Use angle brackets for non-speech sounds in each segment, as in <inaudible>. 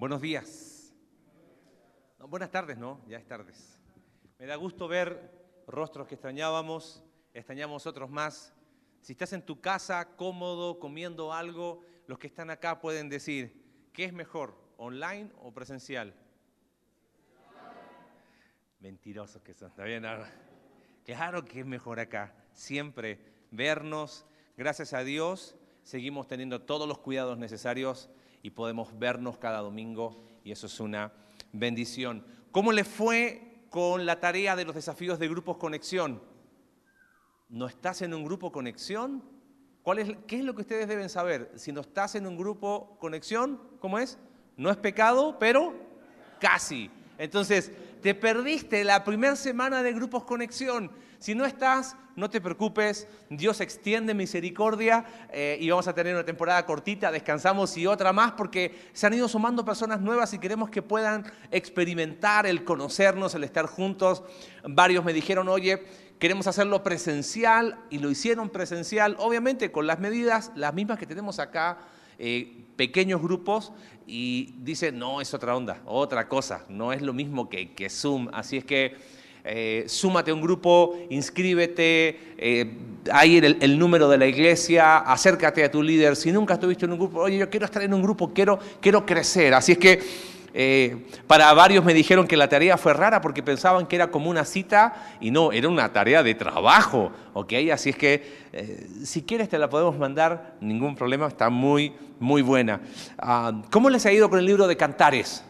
Buenos días. buenas tardes, ¿no? Ya es tardes. Me da gusto ver rostros que extrañábamos, extrañamos otros más. Si estás en tu casa cómodo, comiendo algo, los que están acá pueden decir, ¿qué es mejor, online o presencial? Mentirosos que son, ¿está bien? Claro que es mejor acá, siempre vernos. Gracias a Dios seguimos teniendo todos los cuidados necesarios y podemos vernos cada domingo y eso es una bendición. ¿Cómo le fue con la tarea de los desafíos de grupos conexión? ¿No estás en un grupo conexión? ¿Cuál es, ¿Qué es lo que ustedes deben saber? Si no estás en un grupo conexión, ¿cómo es? No es pecado, pero casi. Entonces, te perdiste la primera semana de grupos conexión. Si no estás, no te preocupes, Dios extiende misericordia eh, y vamos a tener una temporada cortita, descansamos y otra más porque se han ido sumando personas nuevas y queremos que puedan experimentar el conocernos, el estar juntos. Varios me dijeron, oye, queremos hacerlo presencial y lo hicieron presencial, obviamente con las medidas, las mismas que tenemos acá. Eh, pequeños grupos y dicen, no, es otra onda, otra cosa, no es lo mismo que, que Zoom. Así es que eh, súmate a un grupo, inscríbete, eh, ahí el, número de la iglesia, acércate a tu líder. Si nunca estuviste en un grupo, oye, yo quiero estar en un grupo, quiero, quiero crecer. Así es que eh, para varios me dijeron que la tarea fue rara porque pensaban que era como una cita y no, era una tarea de trabajo. ¿ok? Así es que si quieres te la podemos mandar, ningún problema, está muy, muy buena. Ah, ¿Cómo les ha ido con el libro de Cantares?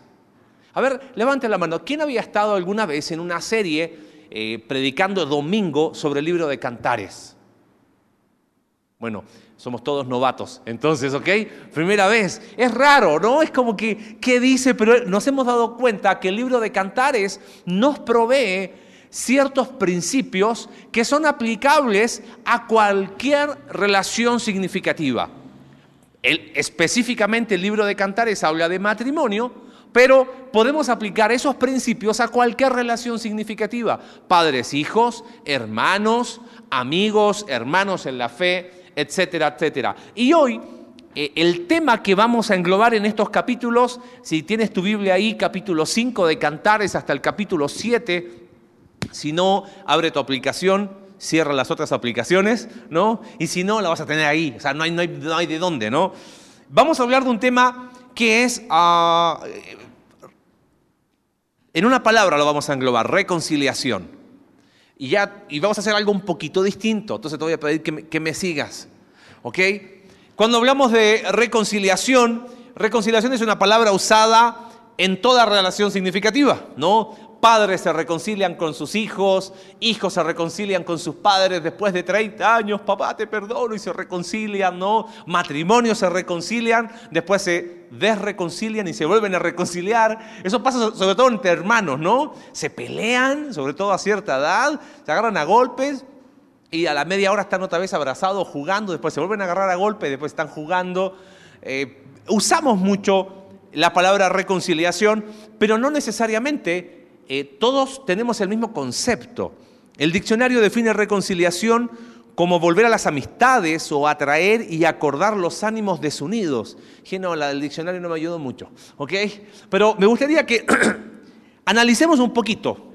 A ver, levante la mano. ¿Quién había estado alguna vez en una serie eh, predicando domingo sobre el libro de Cantares? Bueno, somos todos novatos, entonces, ¿ok? Primera vez. Es raro, ¿no? Es como que, ¿qué dice? Pero nos hemos dado cuenta que el libro de Cantares nos provee ciertos principios que son aplicables a cualquier relación significativa. específicamente el libro de Cantares habla de matrimonio, pero podemos aplicar esos principios a cualquier relación significativa. Padres, hijos, hermanos, amigos, hermanos en la fe, etcétera, etcétera. Y hoy eh, el tema que vamos a englobar en estos capítulos, si tienes tu Biblia ahí, capítulo 5 de Cantares hasta el capítulo 7, si no, abre tu aplicación, cierra las otras aplicaciones, ¿no? Y si no, la vas a tener ahí, o sea, no hay, de dónde, ¿no? Vamos a hablar de un tema que es, ah, en una palabra lo vamos a englobar, reconciliación. Y, ya, y vamos a hacer algo un poquito distinto, entonces te voy a pedir que me, que me sigas. ¿Ok? Cuando hablamos de reconciliación, reconciliación es una palabra usada en toda relación significativa, ¿no? Padres se reconcilian con sus hijos, hijos se reconcilian con sus padres después de 30 años, papá te perdono y se reconcilian, ¿no? Matrimonios se reconcilian, después se desreconcilian y se vuelven a reconciliar. Eso pasa sobre todo entre hermanos, ¿no? Se pelean, sobre todo a cierta edad, se agarran a golpes y a la media hora están otra vez abrazados jugando, después se vuelven a agarrar a golpes, después están jugando. Eh, usamos mucho la palabra reconciliación, pero no necesariamente eh, todos tenemos el mismo concepto. El diccionario define reconciliación como volver a las amistades o atraer y acordar los ánimos desunidos. Dije, no, la del diccionario no me ayudó mucho, ¿ok? Pero me gustaría que <clears throat> analicemos un poquito.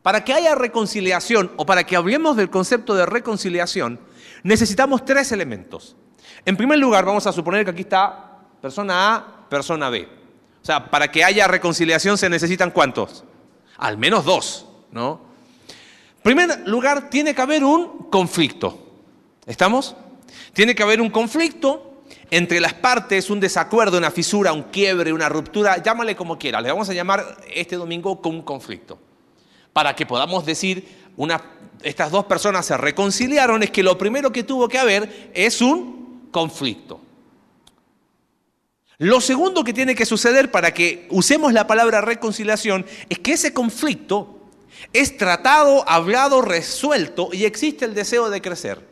Para que haya reconciliación o para que hablemos del concepto de reconciliación, necesitamos tres elementos. En primer lugar, vamos a suponer que aquí está persona A, persona B. O sea, para que haya reconciliación se necesitan cuántos? Al menos dos, ¿no? En primer lugar, tiene que haber un conflicto. ¿Estamos? Tiene que haber un conflicto entre las partes, un desacuerdo, una fisura, un quiebre, una ruptura, llámale como quiera. Le vamos a llamar este domingo con un conflicto. Para que podamos decir, estas dos personas se reconciliaron, es que lo primero que tuvo que haber es un conflicto. Lo segundo que tiene que suceder para que usemos la palabra reconciliación es que ese conflicto es tratado, hablado, resuelto y existe el deseo de crecer.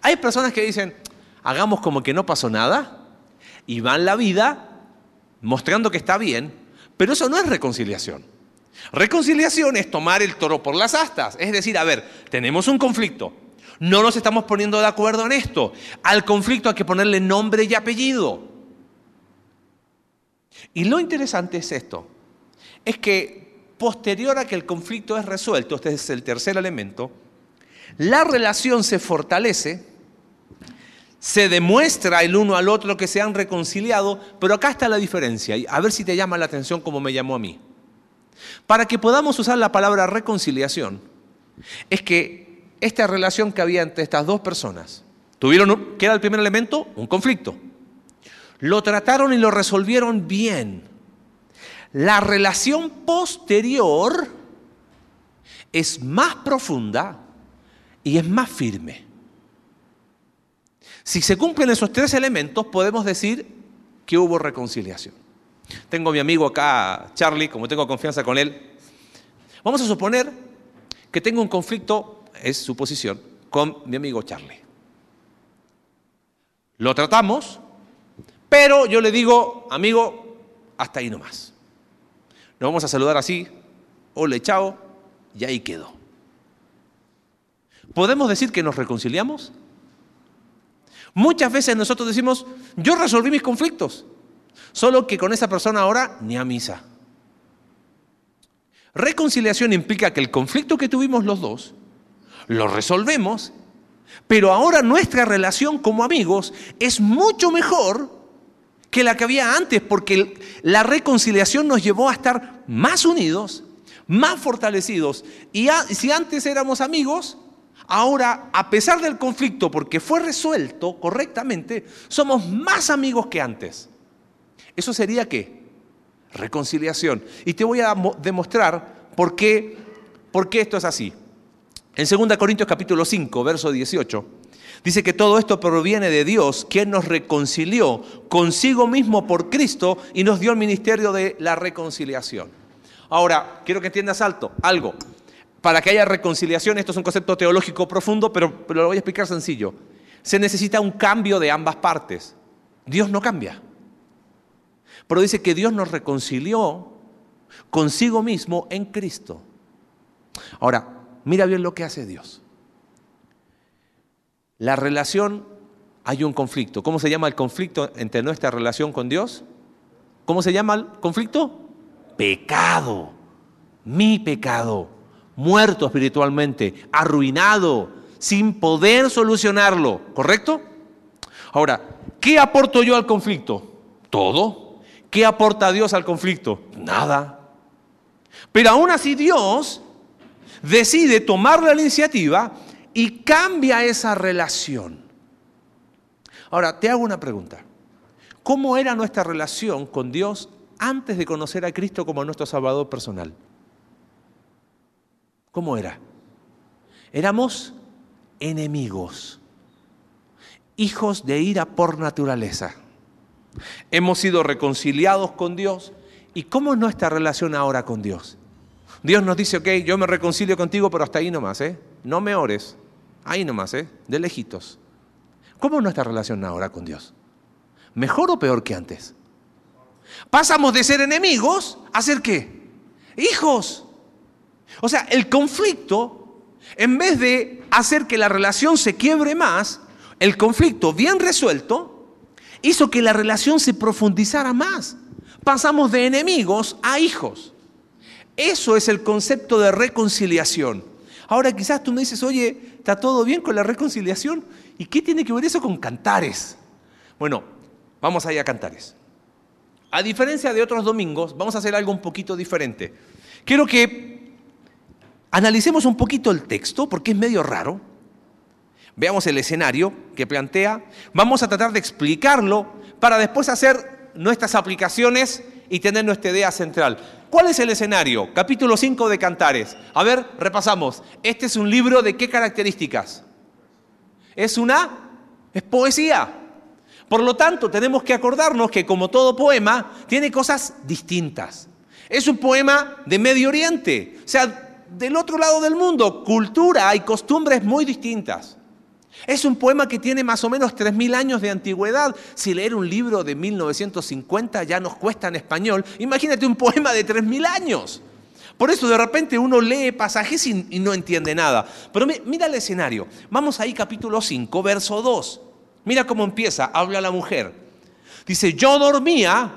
Hay personas que dicen, hagamos como que no pasó nada y van la vida mostrando que está bien, pero eso no es reconciliación. Reconciliación es tomar el toro por las astas, es decir, a ver, tenemos un conflicto, no nos estamos poniendo de acuerdo en esto, al conflicto hay que ponerle nombre y apellido. Y lo interesante es esto, es que posterior a que el conflicto es resuelto, este es el tercer elemento, la relación se fortalece, se demuestra el uno al otro que se han reconciliado, pero acá está la diferencia, a ver si te llama la atención como me llamó a mí. Para que podamos usar la palabra reconciliación, es que esta relación que había entre estas dos personas, tuvieron, ¿qué era el primer elemento? Un conflicto. Lo trataron y lo resolvieron bien. La relación posterior es más profunda y es más firme. Si se cumplen esos tres elementos, podemos decir que hubo reconciliación. Tengo a mi amigo acá, Charlie, como tengo confianza con él. Vamos a suponer que tengo un conflicto, es su posición, con mi amigo Charlie. Lo tratamos, pero yo le digo, amigo, hasta ahí nomás. Nos vamos a saludar así, hola, chao, y ahí quedó. ¿Podemos decir que nos reconciliamos? Muchas veces nosotros decimos, yo resolví mis conflictos, solo que con esa persona ahora ni a misa. Reconciliación implica que el conflicto que tuvimos los dos lo resolvemos, pero ahora nuestra relación como amigos es mucho mejor que la que había antes, porque la reconciliación nos llevó a estar más unidos, más fortalecidos. Y si antes éramos amigos, Ahora, a pesar del conflicto, porque fue resuelto correctamente, somos más amigos que antes. ¿Eso sería qué? Reconciliación. Y te voy a demostrar por qué, por qué esto es así. En 2 Corintios capítulo 5, verso 18, dice que todo esto proviene de Dios, quien nos reconcilió consigo mismo por Cristo y nos dio el ministerio de la reconciliación. Ahora, quiero que entiendas alto, algo para que haya reconciliación, esto es un concepto teológico profundo, pero, lo voy a explicar sencillo. Se necesita un cambio de ambas partes. Dios no cambia. Pero dice que Dios nos reconcilió consigo mismo en Cristo. Ahora, mira bien lo que hace Dios. La relación, hay un conflicto. ¿Cómo se llama el conflicto entre nuestra relación con Dios? ¿Cómo se llama el conflicto? Pecado. Mi pecado muerto espiritualmente, arruinado, sin poder solucionarlo, ¿correcto? Ahora, ¿qué aporto yo al conflicto? Todo. ¿Qué aporta Dios al conflicto? Nada. Pero aún así Dios decide tomar la iniciativa y cambia esa relación. Ahora, te hago una pregunta. ¿Cómo era nuestra relación con Dios antes de conocer a Cristo como nuestro Salvador personal? ¿Cómo era? Éramos enemigos, hijos de ira por naturaleza. Hemos sido reconciliados con Dios. ¿Y cómo es nuestra relación ahora con Dios? Dios nos dice, ok, yo me reconcilio contigo, pero hasta ahí nomás, ¿eh? No me ores. Ahí nomás, ¿eh? De lejitos. ¿Cómo es nuestra relación ahora con Dios? ¿Mejor o peor que antes? Pasamos de ser enemigos a ser qué? Hijos. O sea, el conflicto, en vez de hacer que la relación se quiebre más, el conflicto bien resuelto hizo que la relación se profundizara más. Pasamos de enemigos a hijos. Eso es el concepto de reconciliación. Ahora quizás tú me dices, oye, ¿está todo bien con la reconciliación? ¿Y qué tiene que ver eso con cantares? Bueno, vamos allá a cantares. A diferencia de otros domingos, vamos a hacer algo un poquito diferente. Quiero que Analicemos un poquito el texto porque es medio raro. Veamos el escenario que plantea. Vamos a tratar de explicarlo para después hacer nuestras aplicaciones y tener nuestra idea central. ¿Cuál es el escenario? Capítulo 5 de Cantares. A ver, repasamos. Este es un libro de qué características? Es una, es poesía. Por lo tanto, tenemos que acordarnos que como todo poema, tiene cosas distintas. Es un poema de Medio Oriente. O sea, del otro lado del mundo, cultura y costumbres muy distintas. Es un poema que tiene más o menos 3.000 años de antigüedad. Si leer un libro de 1950 ya nos cuesta en español, imagínate un poema de 3.000 años. Por eso de repente uno lee pasajes y, no entiende nada. Pero mira el escenario. Vamos ahí capítulo 5, verso 2. Mira cómo empieza, habla la mujer. Dice, yo dormía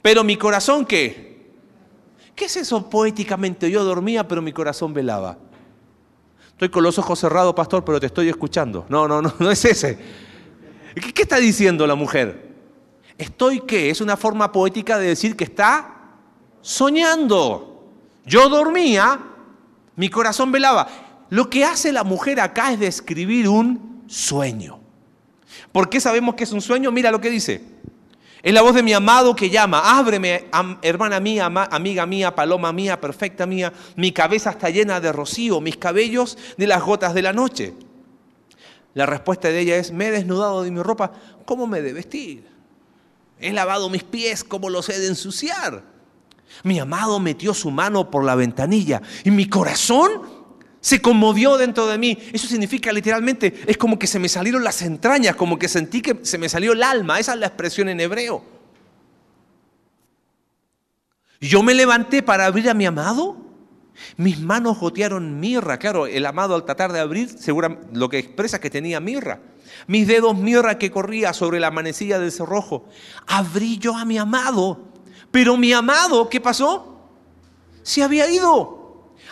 Pero mi corazón, ¿qué? ¿Qué es eso poéticamente? Yo dormía, pero mi corazón velaba. Estoy con los ojos cerrados, pastor, pero te estoy escuchando. No, no, no, <laughs> no es ese. ¿Qué, está diciendo la mujer? Estoy qué? Es una forma poética de decir que está soñando. Yo dormía, mi corazón velaba. Lo que hace la mujer acá es describir un sueño. ¿Por qué sabemos que es un sueño? Mira lo que dice. Es la voz de mi amado que llama, ábreme, hermana mía, amiga mía, paloma mía, perfecta mía. Mi cabeza está llena de rocío, mis cabellos de las gotas de la noche. La respuesta de ella es, me he desnudado de mi ropa, ¿cómo me he de vestir? He lavado mis pies, ¿cómo los he de ensuciar? Mi amado metió su mano por la ventanilla y mi corazón se conmovió dentro de mí. Eso significa literalmente, es como que se me salieron las entrañas, como que sentí que se me salió el alma. Esa es la expresión en hebreo. Yo me levanté para abrir a mi amado. Mis manos gotearon mirra. Claro, el amado al tratar de abrir, seguro lo que expresa que tenía mirra. Mis dedos mirra que corría sobre la manecilla del cerrojo. Abrí yo a mi amado. Pero mi amado, ¿qué pasó? Se había ido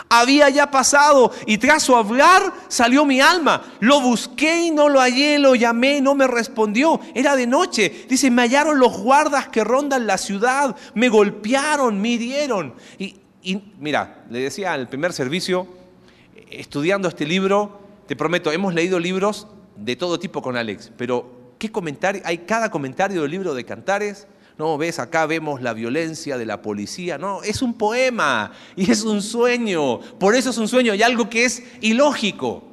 había ya pasado y tras su hablar salió mi alma. Lo busqué y no lo hallé, lo llamé y no me respondió. Era de noche. Dice, me hallaron los guardas que rondan la ciudad, me golpearon, me hirieron. Y, mira, le decía al primer servicio, estudiando este libro, te prometo, hemos leído libros de todo tipo con Alex, pero ¿qué comentario? Hay cada comentario del libro de Cantares no, ves, acá vemos la violencia de la policía. No, es un poema y es un sueño. Por eso es un sueño y algo que es ilógico.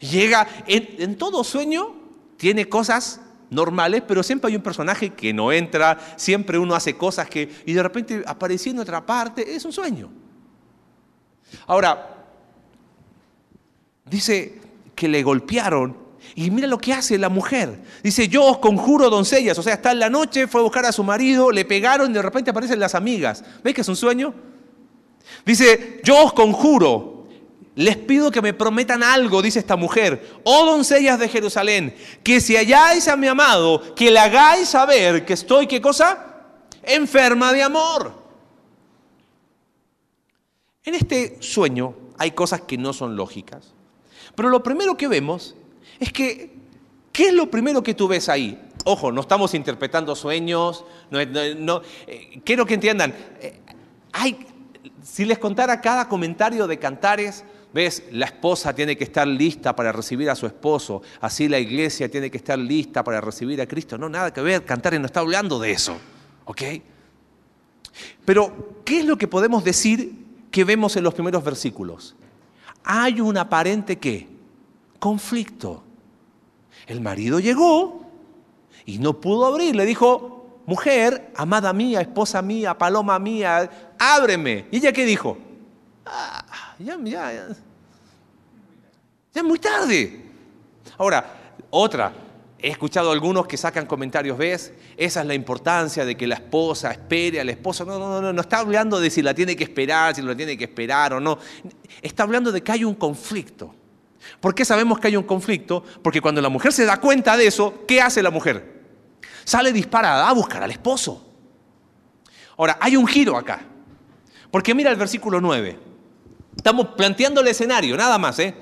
Llega, en, todo sueño tiene cosas normales, pero siempre hay un personaje que no entra, siempre uno hace cosas que, y de repente apareció en otra parte, es un sueño. Ahora, dice que le golpearon y mira lo que hace la mujer. Dice, yo os conjuro doncellas. O sea, está en la noche, fue a buscar a su marido, le pegaron y de repente aparecen las amigas. ¿Veis que es un sueño? Dice, yo os conjuro, les pido que me prometan algo, dice esta mujer. Oh doncellas de Jerusalén, que si halláis a mi amado, que le hagáis saber que estoy, ¿qué cosa? Enferma de amor. En este sueño hay cosas que no son lógicas. Pero lo primero que vemos es que, ¿qué es lo primero que tú ves ahí? Ojo, no estamos interpretando sueños, eh, quiero que entiendan, eh, si les contara cada comentario de Cantares, ves, la esposa tiene que estar lista para recibir a su esposo, así la iglesia tiene que estar lista para recibir a Cristo, no, nada que ver, Cantares no está hablando de eso, ¿ok? Pero, ¿qué es lo que podemos decir que vemos en los primeros versículos? Hay un aparente qué? Conflicto. El marido llegó y no pudo abrir. Le dijo, mujer, amada mía, esposa mía, paloma mía, ábreme. ¿Y ella qué dijo? Ah, ya, ya, ya, ya es muy tarde. Ahora, otra, He escuchado algunos que sacan comentarios, ¿ves? Esa es la importancia de que la esposa espere al esposo. No, no, no, no está hablando de si la tiene que esperar, si lo tiene que esperar o no. Está hablando de que hay un conflicto. ¿Por qué sabemos que hay un conflicto? Porque cuando la mujer se da cuenta de eso, ¿qué hace la mujer? Sale disparada a buscar al esposo. Ahora, hay un giro acá. Porque mira el versículo 9. Estamos planteando el escenario, nada más, ¿eh?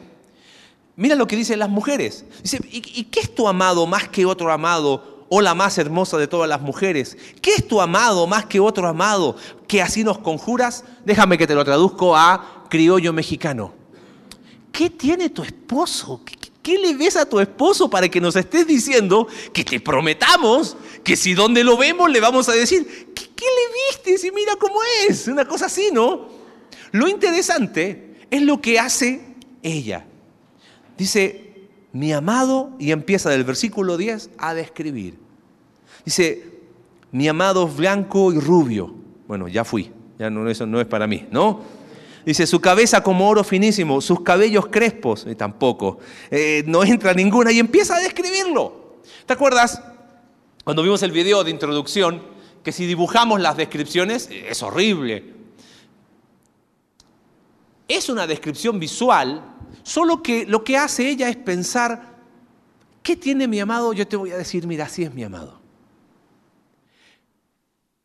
Mira lo que dicen las mujeres. Dice, ¿y, qué es tu amado más que otro amado o la más hermosa de todas las mujeres? ¿Qué es tu amado más que otro amado que así nos conjuras? Déjame que te lo traduzco a criollo mexicano. ¿Qué tiene tu esposo? ¿Qué, le ves a tu esposo para que nos estés diciendo que te prometamos que si donde lo vemos le vamos a decir, ¿qué, le viste? Si mira cómo es, una cosa así, ¿no? Lo interesante es lo que hace ella. Dice, mi amado, y empieza del versículo 10 a describir. Dice, mi amado es blanco y rubio. Bueno, ya fui, ya no, eso no es para mí, ¿no? Dice, su cabeza como oro finísimo, sus cabellos crespos, y tampoco, eh, no entra ninguna, y empieza a describirlo. ¿Te acuerdas? Cuando vimos el video de introducción, que si dibujamos las descripciones, es horrible. Es una descripción visual, solo que lo que hace ella es pensar, ¿qué tiene mi amado? Yo te voy a decir, mira, así es mi amado.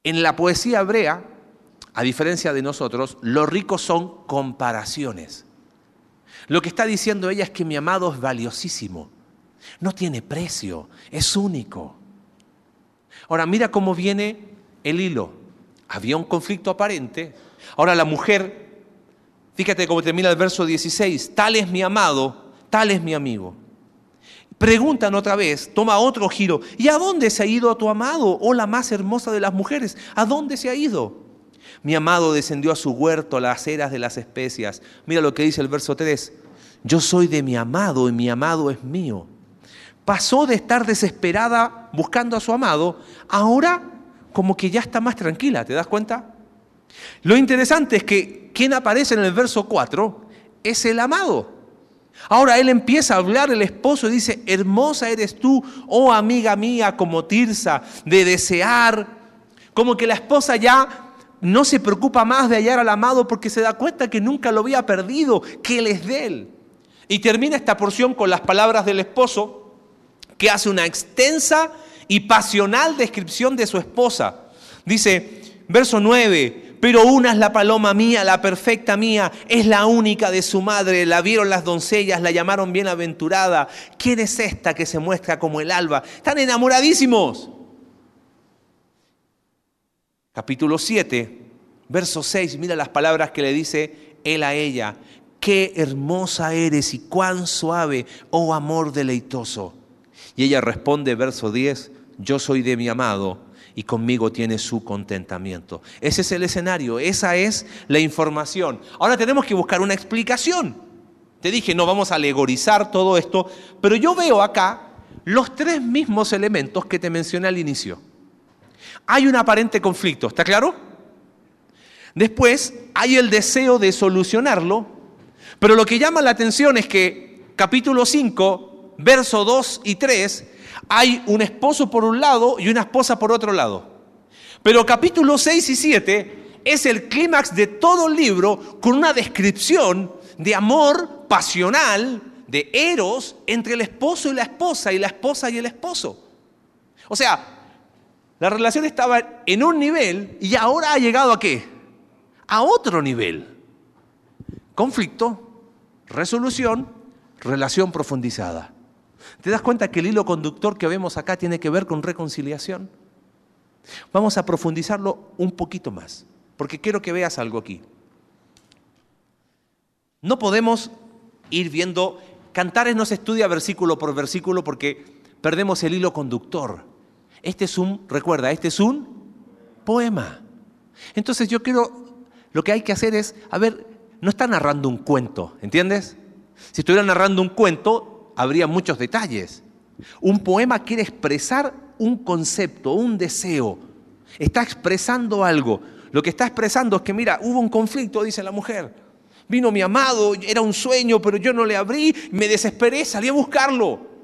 En la poesía hebrea, a diferencia de nosotros, los ricos son comparaciones. Lo que está diciendo ella es que mi amado es valiosísimo, no tiene precio, es único. Ahora mira cómo viene el hilo. Había un conflicto aparente. Ahora la mujer, fíjate cómo termina el verso 16, tal es mi amado, tal es mi amigo. Preguntan otra vez, toma otro giro. ¿Y a dónde se ha ido tu amado, oh la más hermosa de las mujeres? ¿A dónde se ha ido? Mi amado descendió a su huerto, a las eras de las especias. Mira lo que dice el verso 3. Yo soy de mi amado y mi amado es mío. Pasó de estar desesperada buscando a su amado, ahora como que ya está más tranquila, ¿te das cuenta? Lo interesante es que quien aparece en el verso 4 es el amado. Ahora él empieza a hablar, el esposo, y dice, hermosa eres tú, oh amiga mía, como Tirsa, de desear, como que la esposa ya no se preocupa más de hallar al amado porque se da cuenta que nunca lo había perdido, que él es de él. Y termina esta porción con las palabras del esposo, que hace una extensa y pasional descripción de su esposa. Dice, verso 9, pero una es la paloma mía, la perfecta mía, es la única de su madre. La vieron las doncellas, la llamaron bienaventurada. ¿Quién es esta que se muestra como el alba? Están enamoradísimos. Capítulo 7, verso 6, mira las palabras que le dice él a ella. Qué hermosa eres y cuán suave, oh amor deleitoso. Y ella responde, verso 10, yo soy de mi amado y conmigo tiene su contentamiento. Ese es el escenario, esa es la información. Ahora tenemos que buscar una explicación. Te dije, no vamos a alegorizar todo esto, pero yo veo acá los tres mismos elementos que te mencioné al inicio. Hay un aparente conflicto, ¿está claro? Después hay el deseo de solucionarlo, pero lo que llama la atención es que capítulo 5, verso 2 y 3 hay un esposo por un lado y una esposa por otro lado. Pero capítulos 6 y 7 es el clímax de todo el libro con una descripción de amor pasional, de eros, entre el esposo y la esposa y la esposa y el esposo. O sea, la relación estaba en un nivel y ahora ha llegado a qué? A otro nivel. Conflicto, resolución, relación profundizada. ¿Te das cuenta que el hilo conductor que vemos acá tiene que ver con reconciliación? Vamos a profundizarlo un poquito más, porque quiero que veas algo aquí. No podemos ir viendo, Cantares no se estudia versículo por versículo porque perdemos el hilo conductor. Este es un, recuerda, este es un poema. Entonces yo quiero, lo que hay que hacer es, a ver, no está narrando un cuento, ¿entiendes? Si estuviera narrando un cuento, habría muchos detalles. Un poema quiere expresar un concepto, un deseo. Está expresando algo. Lo que está expresando es que, mira, hubo un conflicto, dice la mujer. Vino mi amado, era un sueño, pero yo no le abrí, me desesperé, salí a buscarlo.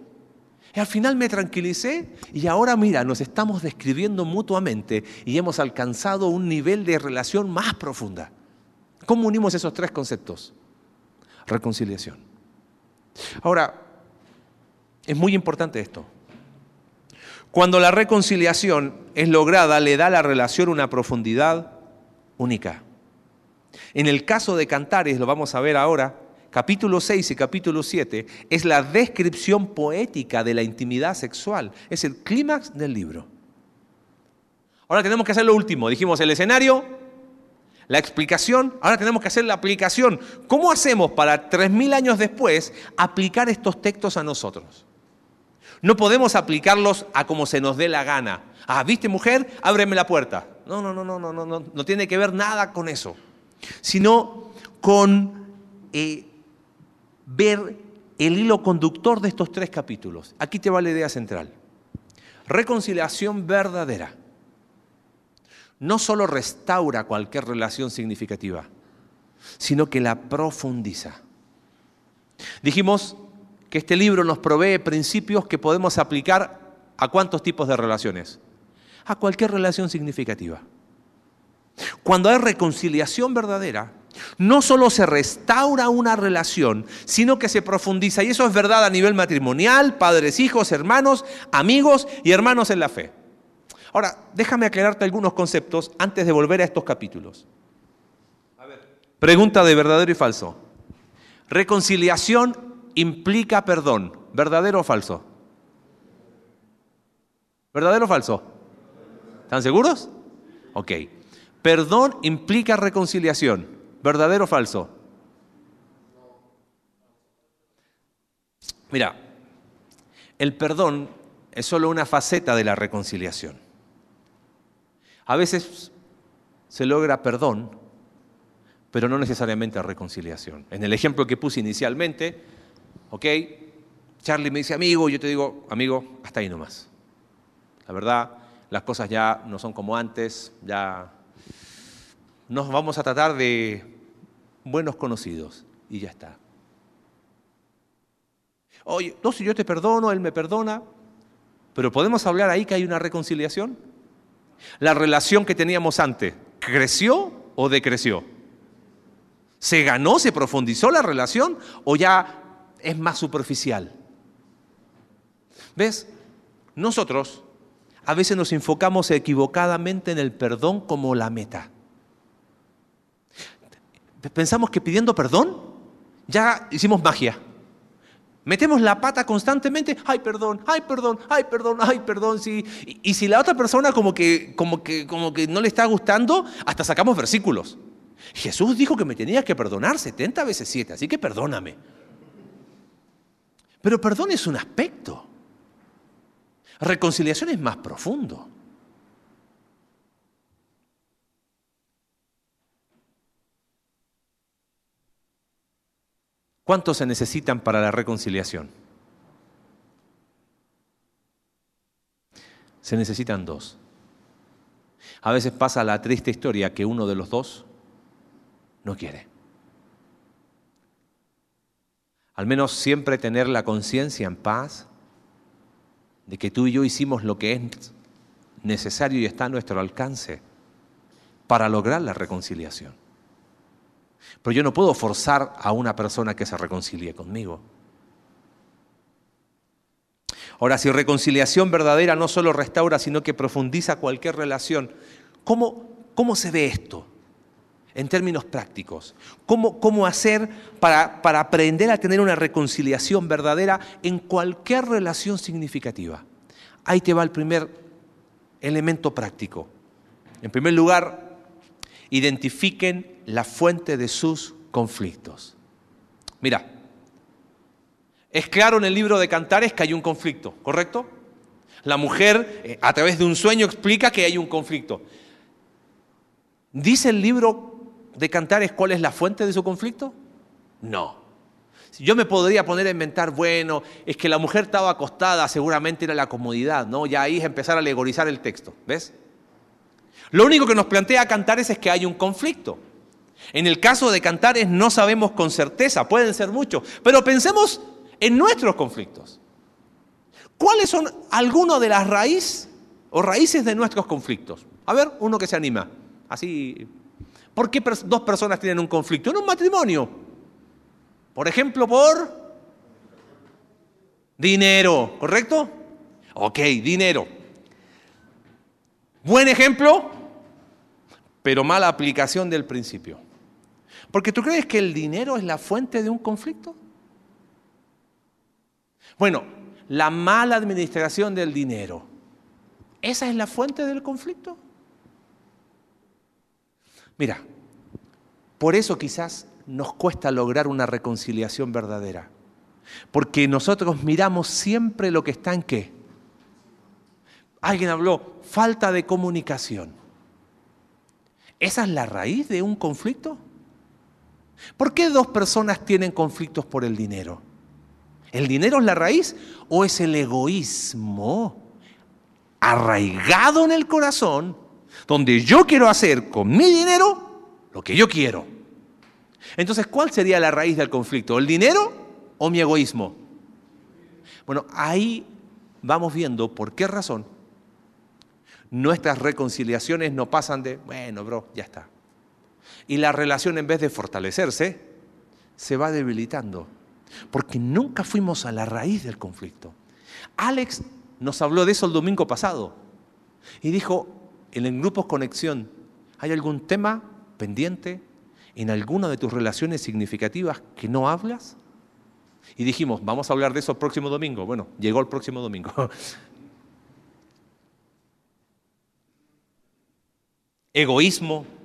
Y al final me tranquilicé y ahora mira, nos estamos describiendo mutuamente y hemos alcanzado un nivel de relación más profunda. ¿Cómo unimos esos tres conceptos? Reconciliación. Ahora, es muy importante esto. Cuando la reconciliación es lograda, le da a la relación una profundidad única. En el caso de Cantares, lo vamos a ver ahora, capítulo 6 y capítulo 7, es la descripción poética de la intimidad sexual. Es el clímax del libro. Ahora tenemos que hacer lo último. Dijimos el escenario, la explicación, ahora tenemos que hacer la aplicación. ¿Cómo hacemos para 3.000 años después aplicar estos textos a nosotros? No podemos aplicarlos a como se nos dé la gana. Ah, ¿viste mujer? Ábreme la puerta. No, no, no, no, no, no, no, no tiene que ver nada con eso. Sino con eh, ver el hilo conductor de estos tres capítulos. Aquí te va la idea central. Reconciliación verdadera. No solo restaura cualquier relación significativa, sino que la profundiza. Dijimos que este libro nos provee principios que podemos aplicar a cuántos tipos de relaciones. A cualquier relación significativa. Cuando hay reconciliación verdadera, no solo se restaura una relación, sino que se profundiza. Y eso es verdad a nivel matrimonial, padres, hijos, hermanos, amigos y hermanos en la fe. Ahora, déjame aclararte algunos conceptos antes de volver a estos capítulos. Pregunta de verdadero y falso. Reconciliación implica perdón. ¿Verdadero o falso? ¿Verdadero o falso? ¿Están seguros? Ok. Perdón implica reconciliación. ¿Verdadero o falso? Mira, el perdón es solo una faceta de la reconciliación. A veces se logra perdón, pero no necesariamente reconciliación. En el ejemplo que puse inicialmente, ok, Charlie me dice amigo, yo te digo, amigo, hasta ahí nomás. La verdad, las cosas ya no son como antes, ya nos vamos a tratar de buenos conocidos y ya está. Oye, no, si yo te perdono, él me perdona, pero podemos hablar ahí que hay una reconciliación. La relación que teníamos antes, ¿creció o decreció? ¿Se ganó, se profundizó la relación o ya es más superficial? ¿Ves? Nosotros a veces nos enfocamos equivocadamente en el perdón como la meta. Pensamos que pidiendo perdón ya hicimos magia. Metemos la pata constantemente, ay perdón, ay perdón, ay perdón, ay perdón. Y, si la otra persona como que, como, que, como que no le está gustando, hasta sacamos versículos. Jesús dijo que me tenías que perdonar 70 veces 7, así que perdóname. Pero perdón es un aspecto. Reconciliación es más profundo. ¿Cuántos se necesitan para la reconciliación? Se necesitan dos. A veces pasa la triste historia que uno de los dos no quiere. Al menos siempre tener la conciencia en paz de que tú y yo hicimos lo que es necesario y está a nuestro alcance para lograr la reconciliación. Pero yo no puedo forzar a una persona que se reconcilie conmigo. Ahora, si reconciliación verdadera no solo restaura, sino que profundiza cualquier relación, ¿cómo, cómo se ve esto en términos prácticos? ¿Cómo, cómo hacer para, para aprender a tener una reconciliación verdadera en cualquier relación significativa? Ahí te va el primer elemento práctico. En primer lugar, identifiquen la fuente de sus conflictos. Mira, es claro en el libro de Cantares que hay un conflicto, ¿correcto? La mujer eh, a través de un sueño explica que hay un conflicto. ¿Dice el libro de Cantares cuál es la fuente de su conflicto? No. Yo me podría poner a inventar, bueno, es que la mujer estaba acostada, seguramente era la comodidad, ¿no? Ya ahí es empezar a alegorizar el texto, ¿ves? Lo único que nos plantea Cantares es que hay un conflicto. En el caso de Cantares no sabemos con certeza, pueden ser muchos, pero pensemos en nuestros conflictos. ¿Cuáles son algunas de las raíces o raíces de nuestros conflictos? A ver, uno que se anima. Así. ¿Por qué dos personas tienen un conflicto? En un matrimonio. Por ejemplo, por dinero, ¿correcto? Ok, dinero. Buen ejemplo, pero mala aplicación del principio. Porque tú crees que el dinero es la fuente de un conflicto. Bueno, la mala administración del dinero, ¿esa es la fuente del conflicto? Mira, por eso quizás nos cuesta lograr una reconciliación verdadera. Porque nosotros miramos siempre lo que está en qué. Alguien habló, falta de comunicación. ¿Esa es la raíz de un conflicto? ¿Por qué dos personas tienen conflictos por el dinero? ¿El dinero es la raíz o es el egoísmo arraigado en el corazón donde yo quiero hacer con mi dinero lo que yo quiero? Entonces, ¿cuál sería la raíz del conflicto? ¿El dinero o mi egoísmo? Bueno, ahí vamos viendo por qué razón nuestras reconciliaciones no pasan de, bueno, bro, ya está. Y la relación en vez de fortalecerse, se va debilitando. Porque nunca fuimos a la raíz del conflicto. Alex nos habló de eso el domingo pasado. Y dijo, en el grupos conexión, ¿hay algún tema pendiente en alguna de tus relaciones significativas que no hablas? Y dijimos, vamos a hablar de eso el próximo domingo. Bueno, llegó el próximo domingo. <laughs> Egoísmo.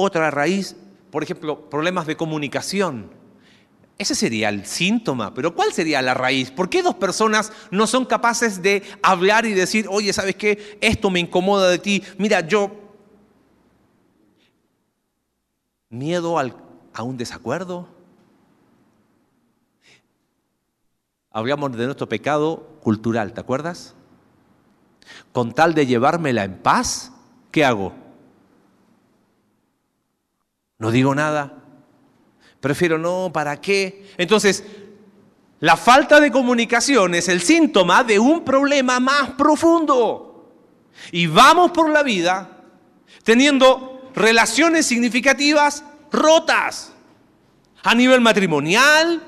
Otra raíz, por ejemplo, problemas de comunicación. Ese sería el síntoma, pero ¿cuál sería la raíz? ¿Por qué dos personas no son capaces de hablar y decir, oye, ¿sabes qué? Esto me incomoda de ti. Mira, yo... Miedo a un desacuerdo. Hablamos de nuestro pecado cultural, ¿te acuerdas? Con tal de llevármela en paz, ¿qué hago? No digo nada. Prefiero no, ¿para qué? Entonces, la falta de comunicación es el síntoma de un problema más profundo. Y vamos por la vida teniendo relaciones significativas rotas a nivel matrimonial,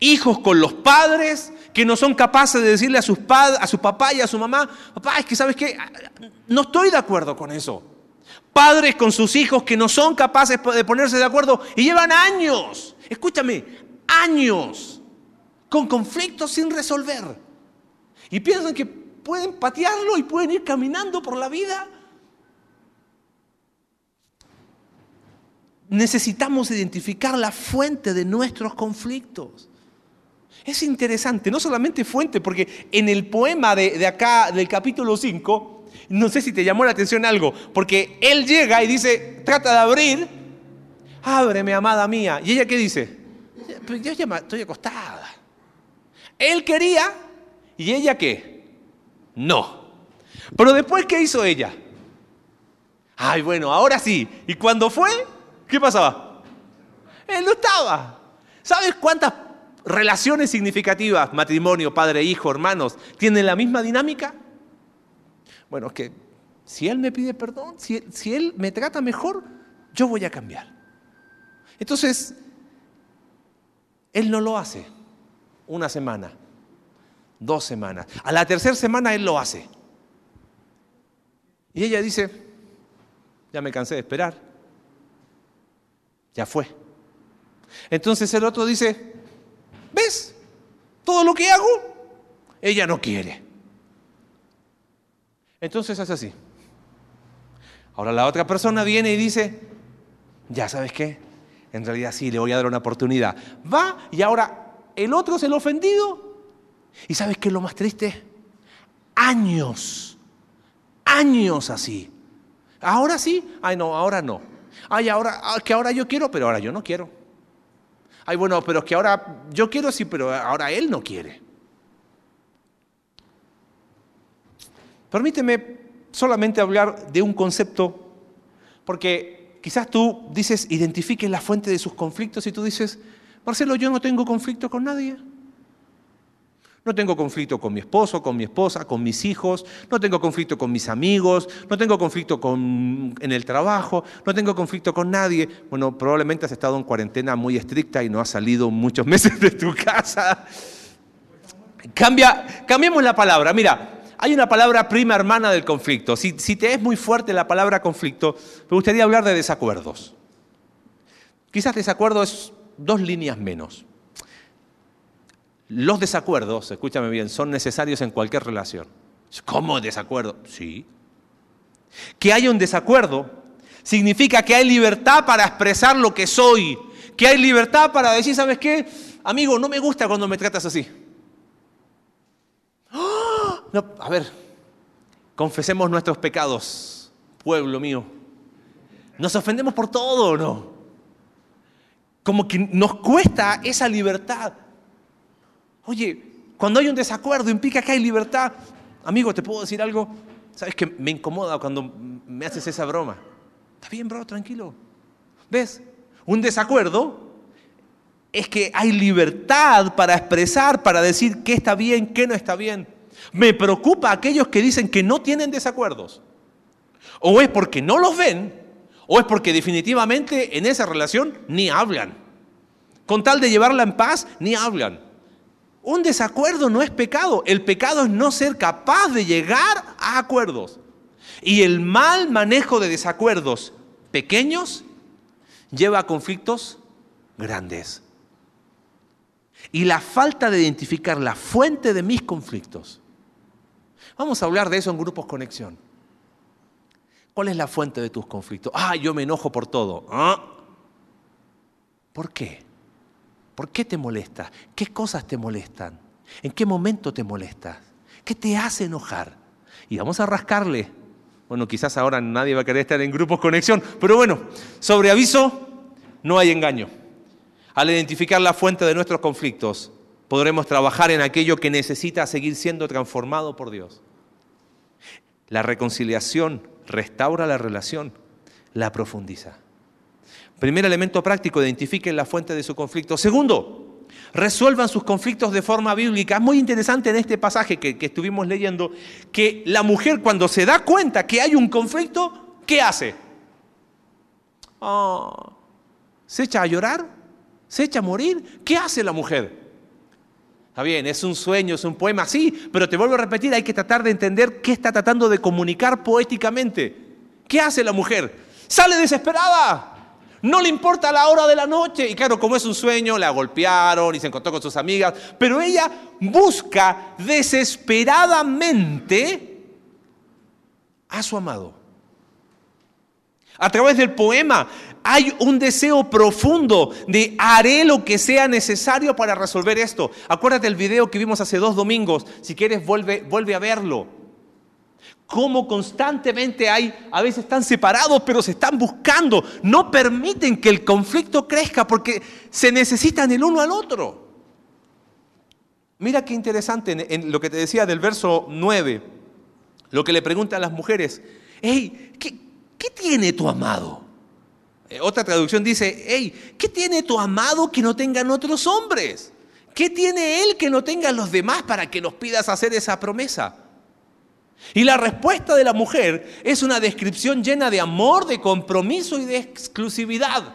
hijos con los padres que no son capaces de decirle a, sus a su papá y a su mamá, papá, es que sabes qué, no estoy de acuerdo con eso. Padres con sus hijos que no son capaces de ponerse de acuerdo y llevan años, escúchame, años con conflictos sin resolver. Y piensan que pueden patearlo y pueden ir caminando por la vida. Necesitamos identificar la fuente de nuestros conflictos. Es interesante, no solamente fuente, porque en el poema de, acá, del capítulo 5, no sé si te llamó la atención algo, porque él llega y dice, trata de abrir, ábreme, amada mía. ¿Y ella qué dice? Pues yo ya estoy acostada. Él quería, ¿y ella qué? No. Pero después, ¿qué hizo ella? Ay, bueno, ahora sí. ¿Y cuando fue? ¿Qué pasaba? Él no estaba. ¿Sabes cuántas relaciones significativas, matrimonio, padre, hijo, hermanos, tienen la misma dinámica? Bueno, es que si Él me pide perdón, si, si Él me trata mejor, yo voy a cambiar. Entonces, Él no lo hace una semana, dos semanas. A la tercera semana Él lo hace. Y ella dice, ya me cansé de esperar, ya fue. Entonces el otro dice, ¿Ves? Todo lo que hago, ella no quiere. Entonces hace así. Ahora la otra persona viene y dice, ya sabes qué, en realidad sí, le voy a dar una oportunidad. Va y ahora el otro es el ofendido. ¿Y sabes qué es lo más triste? Años, años así. Ahora sí, ay no, ahora no. Ay, ahora, ah, que ahora yo quiero, pero ahora yo no quiero ay, bueno, pero es que ahora yo quiero sí, pero ahora él no quiere. Permíteme solamente hablar de un concepto, porque quizás tú dices, identifiques la fuente de sus conflictos y tú dices, Marcelo, yo no tengo conflicto con nadie. No tengo conflicto con mi esposo, con mi esposa, con mis hijos, no tengo conflicto con mis amigos, no tengo conflicto con, en el trabajo, no tengo conflicto con nadie. Bueno, probablemente has estado en cuarentena muy estricta y no has salido muchos <laughs> meses de tu casa. Cambia, cambiemos la palabra. Mira, hay una palabra prima hermana del conflicto. Si, te es muy fuerte la palabra conflicto, me gustaría hablar de desacuerdos. Quizás desacuerdo es dos líneas menos. Los desacuerdos, escúchame bien, son necesarios en cualquier relación. ¿Cómo desacuerdo? Sí. Que haya un desacuerdo significa que hay libertad para expresar lo que soy, que hay libertad para decir, ¿sabes qué? Amigo, no me gusta cuando me tratas así. No, a ver, confesemos nuestros pecados, pueblo mío. Nos ofendemos por todo, ¿no? Como que nos cuesta esa libertad. Oye, cuando hay un desacuerdo implica que hay libertad. Amigo, ¿te puedo decir algo? ¿Sabes que me incomoda cuando me haces esa broma? Está bien, bro, tranquilo. ¿Ves? Un desacuerdo es que hay libertad para expresar, para decir qué está bien, qué no está bien. Me preocupa aquellos que dicen que no tienen desacuerdos. O es porque no los ven, o es porque definitivamente en esa relación ni hablan. Con tal de llevarla en paz, ni hablan. Un desacuerdo no es pecado. El pecado es no ser capaz de llegar a acuerdos. Y el mal manejo de desacuerdos pequeños lleva a conflictos grandes. Y la falta de identificar la fuente de mis conflictos. Vamos a hablar de eso en grupos conexión. ¿Cuál es la fuente de tus conflictos? Ah, yo me enojo por todo. ¿Ah? ¿Por qué? ¿Por qué te molesta? ¿Qué cosas te molestan? ¿En qué momento te molestas? ¿Qué te hace enojar? Y vamos a rascarle. Bueno, quizás ahora nadie va a querer estar en grupos conexión, pero bueno, sobre aviso, no hay engaño. Al identificar la fuente de nuestros conflictos, podremos trabajar en aquello que necesita seguir siendo transformado por Dios. La reconciliación restaura la relación, la profundiza. Primer elemento práctico, identifiquen la fuente de su conflicto. Segundo, resuelvan sus conflictos de forma bíblica. Es muy interesante en este pasaje que, estuvimos leyendo que la mujer cuando se da cuenta que hay un conflicto, ¿qué hace? Ah, ¿Se echa a llorar? ¿Se echa a morir? ¿Qué hace la mujer? Está bien, es un sueño, es un poema, sí, pero te vuelvo a repetir, hay que tratar de entender qué está tratando de comunicar poéticamente. ¿Qué hace la mujer? Sale desesperada. No le importa la hora de la noche. Y claro, como es un sueño, la golpearon y se encontró con sus amigas. Pero ella busca desesperadamente a su amado. A través del poema hay un deseo profundo de haré lo que sea necesario para resolver esto. Acuérdate del video que vimos hace dos domingos. Si quieres, vuelve, vuelve a verlo cómo constantemente hay, a veces están separados, pero se están buscando. No permiten que el conflicto crezca porque se necesitan el uno al otro. Mira qué interesante en, lo que te decía del verso 9, lo que le preguntan las mujeres, hey, ¿qué, qué tiene tu amado? Eh, otra traducción dice, hey, ¿qué tiene tu amado que no tengan otros hombres? ¿Qué tiene él que no tengan los demás para que nos pidas hacer esa promesa? Y la respuesta de la mujer es una descripción llena de amor, de compromiso y de exclusividad.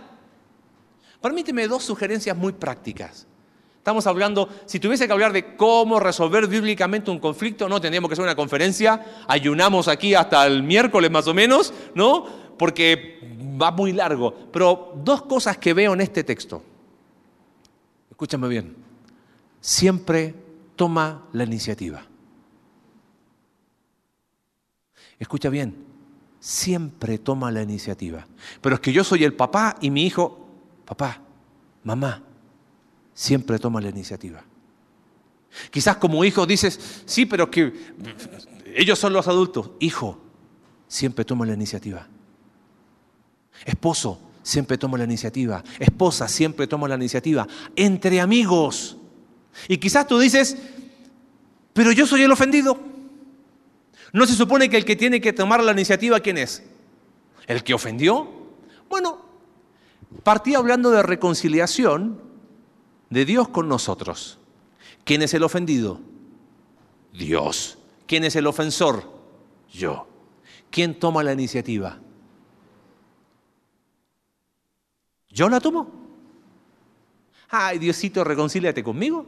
Permíteme dos sugerencias muy prácticas. Estamos hablando, si tuviese que hablar de cómo resolver bíblicamente un conflicto, no tendríamos que hacer una conferencia, ayunamos aquí hasta el miércoles más o menos, ¿no? Porque va muy largo. Pero dos cosas que veo en este texto. Escúchame bien. Siempre toma la iniciativa. escucha bien, siempre toma la iniciativa. Pero es que yo soy el papá y mi hijo, papá, mamá, siempre toma la iniciativa. Quizás como hijo dices, sí, pero que ellos son los adultos. Hijo, siempre toma la iniciativa. Esposo, siempre toma la iniciativa. Esposa, siempre toma la iniciativa. Entre amigos. Y quizás tú dices, pero yo soy el ofendido. ¿No se supone que el que tiene que tomar la iniciativa, ¿quién es? ¿El que ofendió? Bueno, partí hablando de reconciliación de Dios con nosotros. ¿Quién es el ofendido? Dios. ¿Quién es el ofensor? Yo. ¿Quién toma la iniciativa? ¿Yo la tomo? Ay, Diosito, reconcíliate conmigo.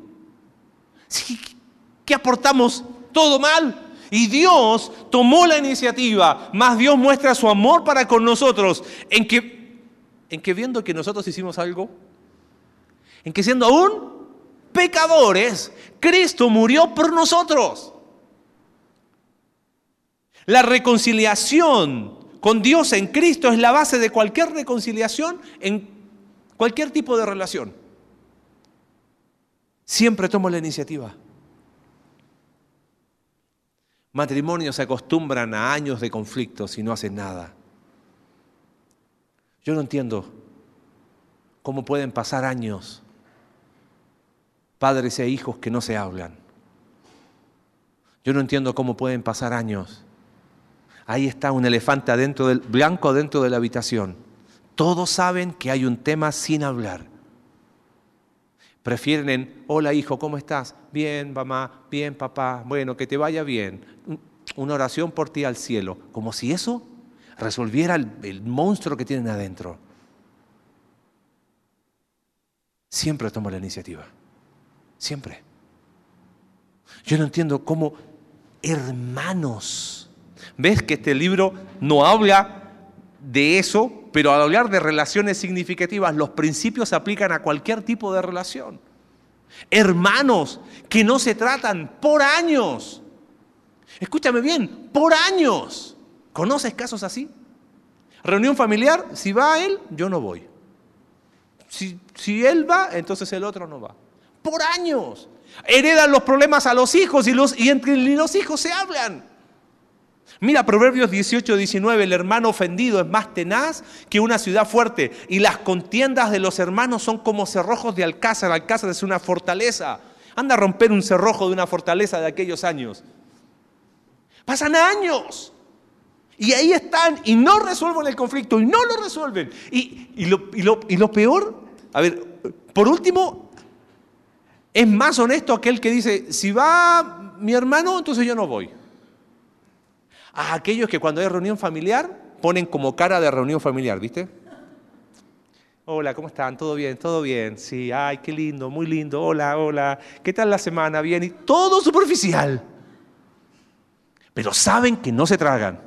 ¿Qué aportamos? ¿Todo mal? Y Dios tomó la iniciativa, más Dios muestra su amor para con nosotros, en que, en que viendo que nosotros hicimos algo, en que siendo aún pecadores, Cristo murió por nosotros. La reconciliación con Dios en Cristo es la base de cualquier reconciliación en cualquier tipo de relación. Siempre tomo la iniciativa. Matrimonios se acostumbran a años de conflictos y no hacen nada. Yo no entiendo cómo pueden pasar años padres e hijos que no se hablan. Yo no entiendo cómo pueden pasar años. Ahí está un elefante adentro del blanco adentro de la habitación. Todos saben que hay un tema sin hablar. Prefieren hola hijo, ¿cómo estás? Bien, mamá, bien, papá, bueno, que te vaya bien. Una oración por ti al cielo, como si eso resolviera el, el monstruo que tienen adentro. Siempre tomo la iniciativa, siempre. Yo no entiendo cómo hermanos. ¿Ves que este libro no habla de eso, pero al hablar de relaciones significativas, los principios se aplican a cualquier tipo de relación? Hermanos que no se tratan por años. Escúchame bien, por años. ¿Conoces casos así? Reunión familiar, si va él, yo no voy. Si, si él va, entonces el otro no va. Por años. Heredan los problemas a los hijos y, los, y entre los hijos se hablan. Mira, Proverbios 18, 19, el hermano ofendido es más tenaz que una ciudad fuerte y las contiendas de los hermanos son como cerrojos de alcázar. Alcázar es una fortaleza. Anda a romper un cerrojo de una fortaleza de aquellos años. Pasan años. Y ahí están y no resuelven el conflicto y no lo resuelven. Y, y, lo, y lo peor, a ver, por último, es más honesto aquel que dice, si va mi hermano, entonces yo no voy. A aquellos que cuando hay reunión familiar ponen como cara de reunión familiar, ¿viste? Hola, ¿cómo están? ¿Todo bien? ¿Todo bien? Sí, ay, qué lindo, muy lindo. Hola, hola. ¿Qué tal la semana? Bien. Y todo superficial. Pero saben que no se tragan.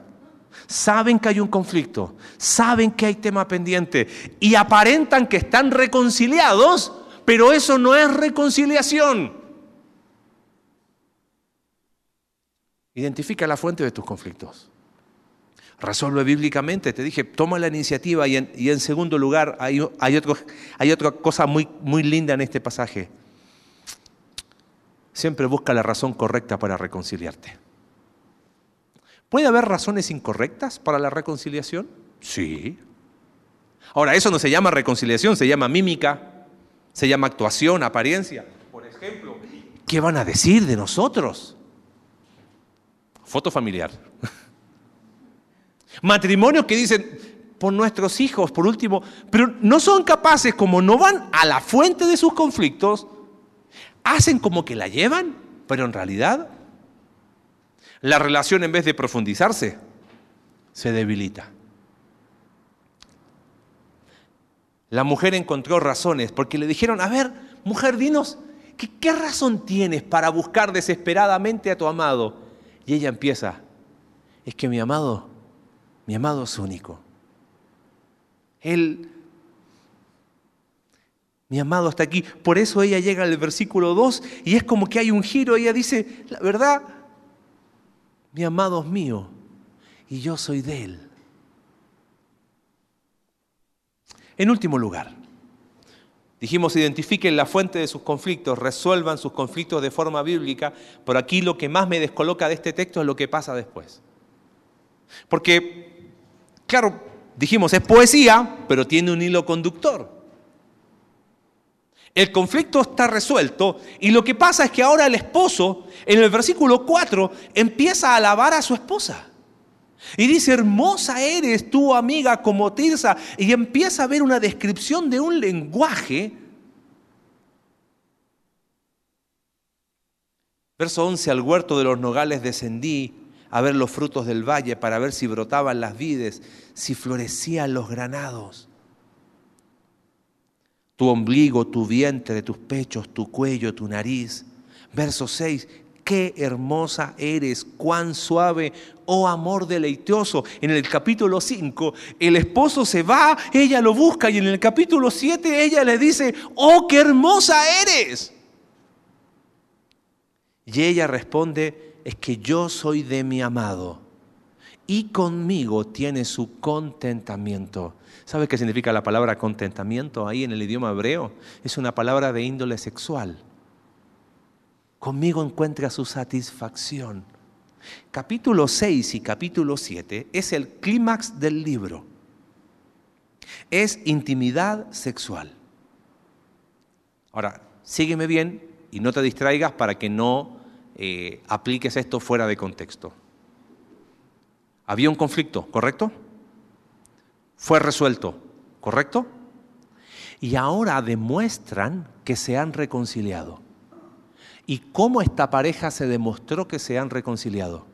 Saben que hay un conflicto. Saben que hay tema pendiente. Y aparentan que están reconciliados pero eso no es reconciliación. Identifica la fuente de tus conflictos. Resuelve bíblicamente. Te dije, toma la iniciativa y en, segundo lugar hay, hay otra cosa muy, muy linda en este pasaje. Siempre busca la razón correcta para reconciliarte. ¿Puede haber razones incorrectas para la reconciliación? Sí. Ahora, eso no se llama reconciliación, se llama mímica se llama actuación, apariencia. Por ejemplo, ¿qué van a decir de nosotros? Foto familiar. <laughs> Matrimonios que dicen, por nuestros hijos, por último, pero no son capaces, como no van a la fuente de sus conflictos, hacen como que la llevan, pero en realidad la relación en vez de profundizarse, se debilita. La mujer encontró razones porque le dijeron, a ver, mujer, dinos, ¿qué, razón tienes para buscar desesperadamente a tu amado? Y ella empieza, es que mi amado, mi amado es único. Él, mi amado está aquí. Por eso ella llega al versículo 2 y es como que hay un giro. Ella dice, la verdad, mi amado es mío y yo soy de él. En último lugar, dijimos identifiquen la fuente de sus conflictos, resuelvan sus conflictos de forma bíblica, pero aquí lo que más me descoloca de este texto es lo que pasa después. Porque, claro, dijimos, es poesía, pero tiene un hilo conductor. El conflicto está resuelto y lo que pasa es que ahora el esposo, en el versículo 4, empieza a alabar a su esposa. Y dice, hermosa eres tu amiga como Tirsa. Y empieza a ver una descripción de un lenguaje. Verso 11, al huerto de los nogales descendí a ver los frutos del valle para ver si brotaban las vides, si florecían los granados. Tu ombligo, tu vientre, tus pechos, tu cuello, tu nariz. Verso 6, qué hermosa eres, cuán suave, oh amor deleitoso. En el capítulo 5, el esposo se va, ella lo busca y en el capítulo 7 ella le dice, oh, qué hermosa eres. Y ella responde, es que yo soy de mi amado y conmigo tiene su contentamiento. ¿Sabe qué significa la palabra contentamiento ahí en el idioma hebreo? Es una palabra de índole sexual conmigo encuentra su satisfacción. Capítulo 6 y capítulo 7 es el clímax del libro. Es intimidad sexual. Ahora, sígueme bien y no te distraigas para que no eh, apliques esto fuera de contexto. Había un conflicto, ¿correcto? Fue resuelto, ¿correcto? Y ahora demuestran que se han reconciliado. ¿Y cómo esta pareja se demostró que se han reconciliado?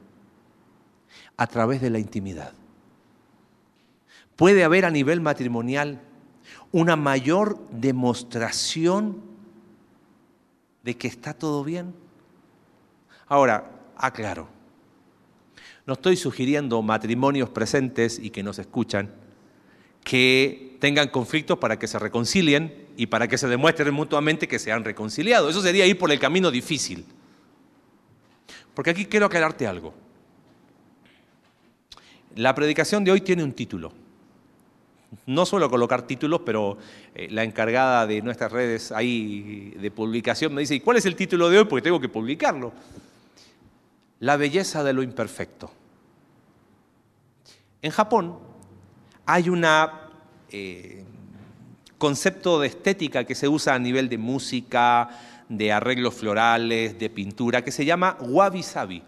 A través de la intimidad. Puede haber a nivel matrimonial una mayor demostración de que está todo bien. Ahora, aclaro, no estoy sugiriendo matrimonios presentes y que nos escuchan que tengan conflictos para que se reconcilien y para que se demuestren mutuamente que se han reconciliado. Eso sería ir por el camino difícil. Porque aquí quiero aclararte algo. La predicación de hoy tiene un título. No suelo colocar títulos, pero eh, la encargada de nuestras redes ahí de publicación me dice, ¿y cuál es el título de hoy? Porque tengo que publicarlo. La belleza de lo imperfecto. En Japón hay un eh, concepto de estética que se usa a nivel de música, de arreglos florales, de pintura, que se llama wabi-sabi.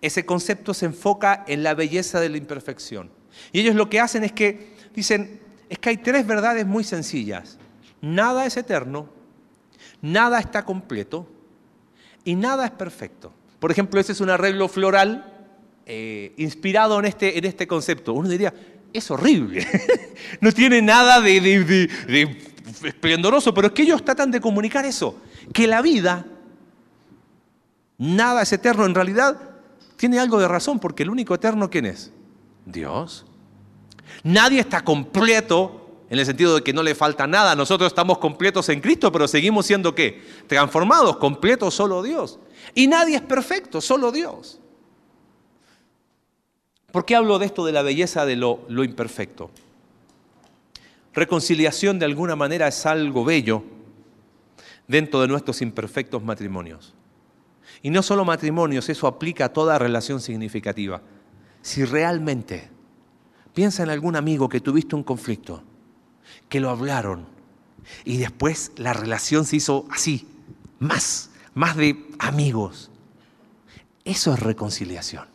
Ese concepto se enfoca en la belleza de la imperfección. Y ellos lo que hacen es que dicen, es que hay tres verdades muy sencillas. Nada es eterno, nada está completo y nada es perfecto. Por ejemplo, ese es un arreglo floral eh, inspirado en este, en este concepto. Uno diría, es horrible, <laughs> no tiene nada de, esplendoroso, pero es que ellos tratan de comunicar eso, que la vida, nada es eterno, en realidad tiene algo de razón, porque el único eterno, ¿quién es? Dios. Nadie está completo en el sentido de que no le falta nada. Nosotros estamos completos en Cristo, pero seguimos siendo qué? Transformados, completos solo Dios. Y nadie es perfecto, solo Dios. ¿Por qué hablo de esto de la belleza de lo, imperfecto? Reconciliación de alguna manera es algo bello dentro de nuestros imperfectos matrimonios. Y no solo matrimonios, eso aplica a toda relación significativa. Si realmente piensa en algún amigo que tuviste un conflicto, que lo hablaron y después la relación se hizo así, más, más de amigos. Eso es reconciliación.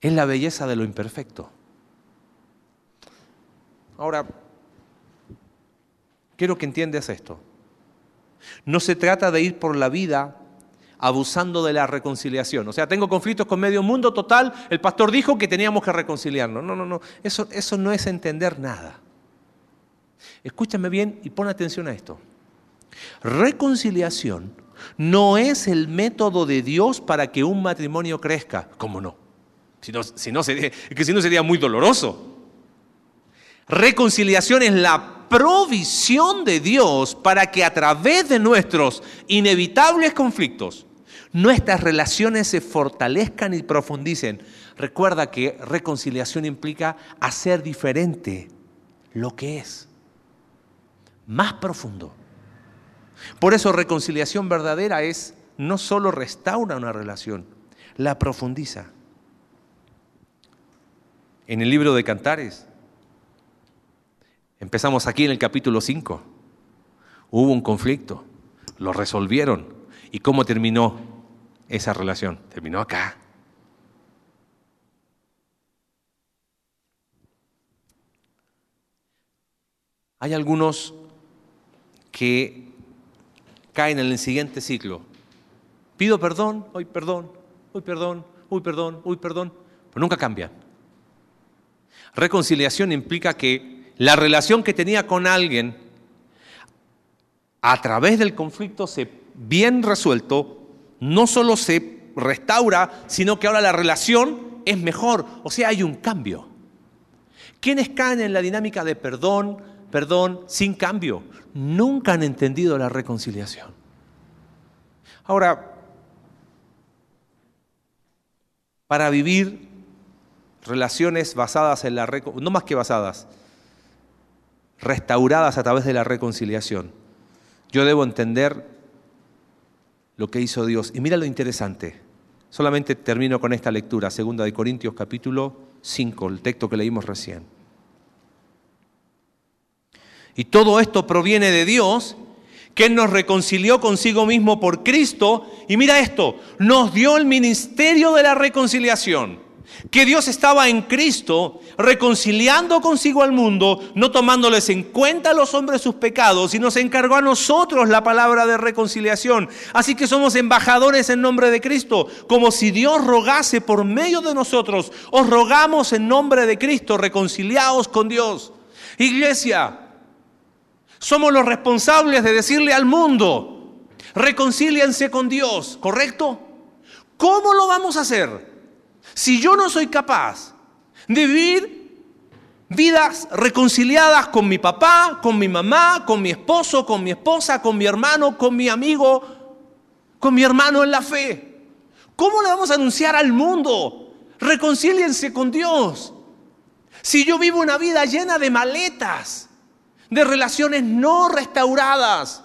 Es la belleza de lo imperfecto. Ahora, quiero que entiendas esto. No se trata de ir por la vida abusando de la reconciliación. O sea, tengo conflictos con medio mundo total, el pastor dijo que teníamos que reconciliarnos. No, no, no, eso, eso no es entender nada. Escúchame bien y pon atención a esto. Reconciliación no es el método de Dios para que un matrimonio crezca. ¿Cómo no? Si no, si no sería, que si no sería muy doloroso. Reconciliación es la provisión de Dios para que a través de nuestros inevitables conflictos nuestras relaciones se fortalezcan y profundicen. Recuerda que reconciliación implica hacer diferente lo que es, más profundo. Por eso reconciliación verdadera es no solo restaura una relación, la profundiza en el libro de Cantares. Empezamos aquí en el capítulo 5. Hubo un conflicto, lo resolvieron. ¿Y cómo terminó esa relación? Terminó acá. Hay algunos que caen en el siguiente ciclo. Pido perdón, hoy perdón, hoy perdón, hoy perdón, hoy perdón, pero nunca cambian. Reconciliación implica que la relación que tenía con alguien a través del conflicto se bien resuelto, no solo se restaura, sino que ahora la relación es mejor, o sea, hay un cambio. ¿Quiénes caen en la dinámica de perdón, perdón, sin cambio? Nunca han entendido la reconciliación. Ahora, para vivir relaciones basadas en la no más que basadas, restauradas a través de la reconciliación. Yo debo entender lo que hizo Dios. Y mira lo interesante. Solamente termino con esta lectura, segunda de Corintios capítulo 5, el texto que leímos recién. Y todo esto proviene de Dios, que nos reconcilió consigo mismo por Cristo. Y mira esto, nos dio el ministerio de la reconciliación que Dios estaba en Cristo reconciliando consigo al mundo, no tomándoles en cuenta a los hombres sus pecados, y nos encargó a nosotros la palabra de reconciliación. Así que somos embajadores en nombre de Cristo, como si Dios rogase por medio de nosotros. Os rogamos en nombre de Cristo, reconciliaos con Dios. Iglesia, somos los responsables de decirle al mundo, reconcíliense con Dios, ¿correcto? ¿Cómo lo vamos a hacer? Si yo no soy capaz de vivir vidas reconciliadas con mi papá, con mi mamá, con mi esposo, con mi esposa, con mi hermano, con mi amigo, con mi hermano en la fe, ¿cómo le vamos a anunciar al mundo? Reconcíliense con Dios. Si yo vivo una vida llena de maletas, de relaciones no restauradas,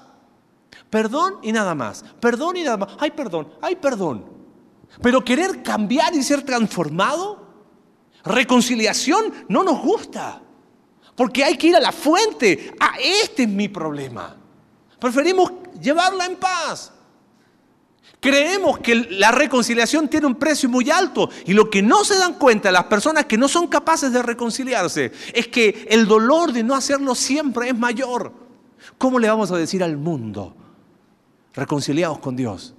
perdón y nada más, perdón y nada más, ay perdón, ay perdón. Pero querer cambiar y ser transformado, reconciliación no nos gusta. Porque hay que ir a la fuente. Ah, este es mi problema. Preferimos llevarla en paz. Creemos que la reconciliación tiene un precio muy alto y lo que no se dan cuenta las personas que no son capaces de reconciliarse es que el dolor de no hacerlo siempre es mayor. ¿Cómo le vamos a decir al mundo? Reconciliados con Dios.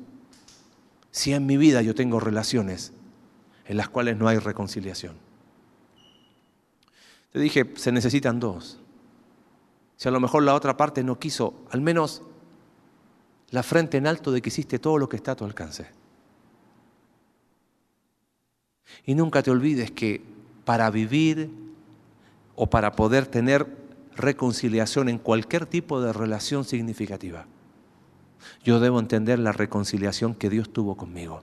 Si en mi vida yo tengo relaciones en las cuales no hay reconciliación. Te dije, se necesitan dos. Si a lo mejor la otra parte no quiso, al menos la frente en alto de que hiciste todo lo que está a tu alcance. Y nunca te olvides que para vivir o para poder tener reconciliación en cualquier tipo de relación significativa, yo debo entender la reconciliación que Dios tuvo conmigo.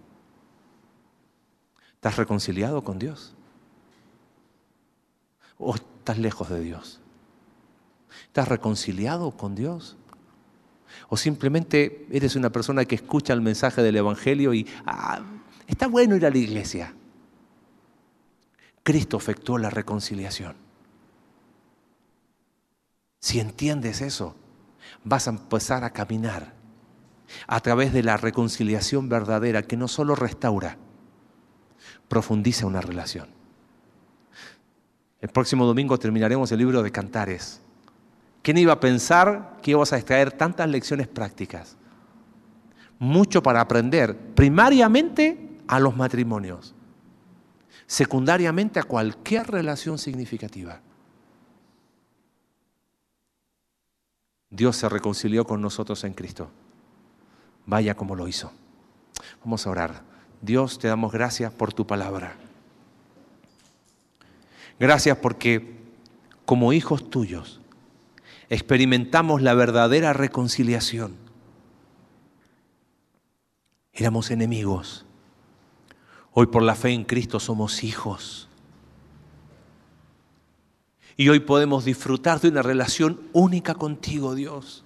¿Estás reconciliado con Dios? ¿O estás lejos de Dios? ¿Estás reconciliado con Dios? O simplemente eres una persona que escucha el mensaje del Evangelio y ah, está bueno ir a la iglesia. Cristo efectuó la reconciliación. Si entiendes eso, vas a empezar a caminar a través de la reconciliación verdadera que no solo restaura, profundiza una relación. El próximo domingo terminaremos el libro de Cantares. ¿Quién iba a pensar que ibas a extraer tantas lecciones prácticas? Mucho para aprender, primariamente a los matrimonios, secundariamente a cualquier relación significativa. Dios se reconcilió con nosotros en Cristo. Vaya como lo hizo. Vamos a orar. Dios, te damos gracias por tu palabra. Gracias porque como hijos tuyos experimentamos la verdadera reconciliación. Éramos enemigos. Hoy por la fe en Cristo somos hijos. Y hoy podemos disfrutar de una relación única contigo, Dios.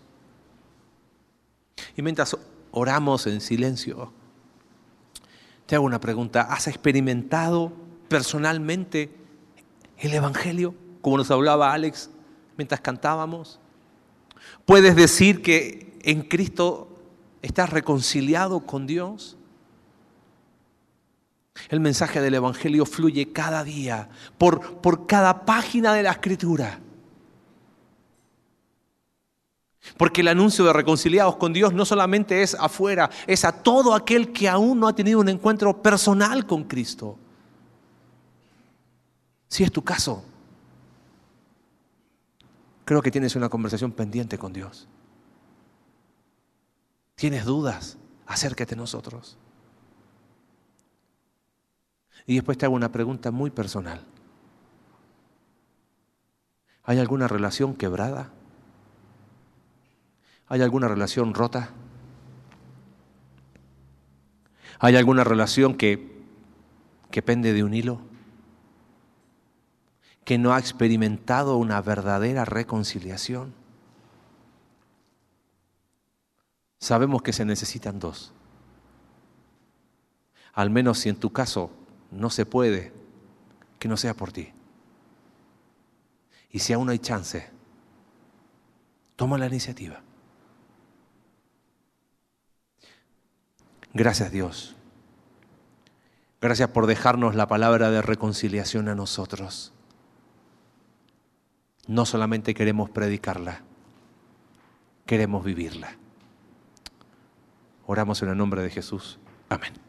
Y mientras oramos en silencio, te hago una pregunta. ¿Has experimentado personalmente el Evangelio, como nos hablaba Alex mientras cantábamos? ¿Puedes decir que en Cristo estás reconciliado con Dios? El mensaje del Evangelio fluye cada día, por, por cada página de la Escritura. Porque el anuncio de reconciliados con Dios no solamente es afuera, es a todo aquel que aún no ha tenido un encuentro personal con Cristo. Si es tu caso, creo que tienes una conversación pendiente con Dios. ¿Tienes dudas? Acércate a nosotros. Y después te hago una pregunta muy personal. ¿Hay alguna relación quebrada? ¿Hay alguna relación rota? ¿Hay alguna relación que, que pende de un hilo? que no ha experimentado una verdadera reconciliación. Sabemos que se necesitan dos. Al menos si en tu caso no se puede, que no sea por ti. Y si aún hay chance, toma la iniciativa. Gracias Dios. Gracias por dejarnos la palabra de reconciliación a nosotros no solamente queremos predicarla, queremos vivirla. Oramos en el nombre de Jesús. Amén.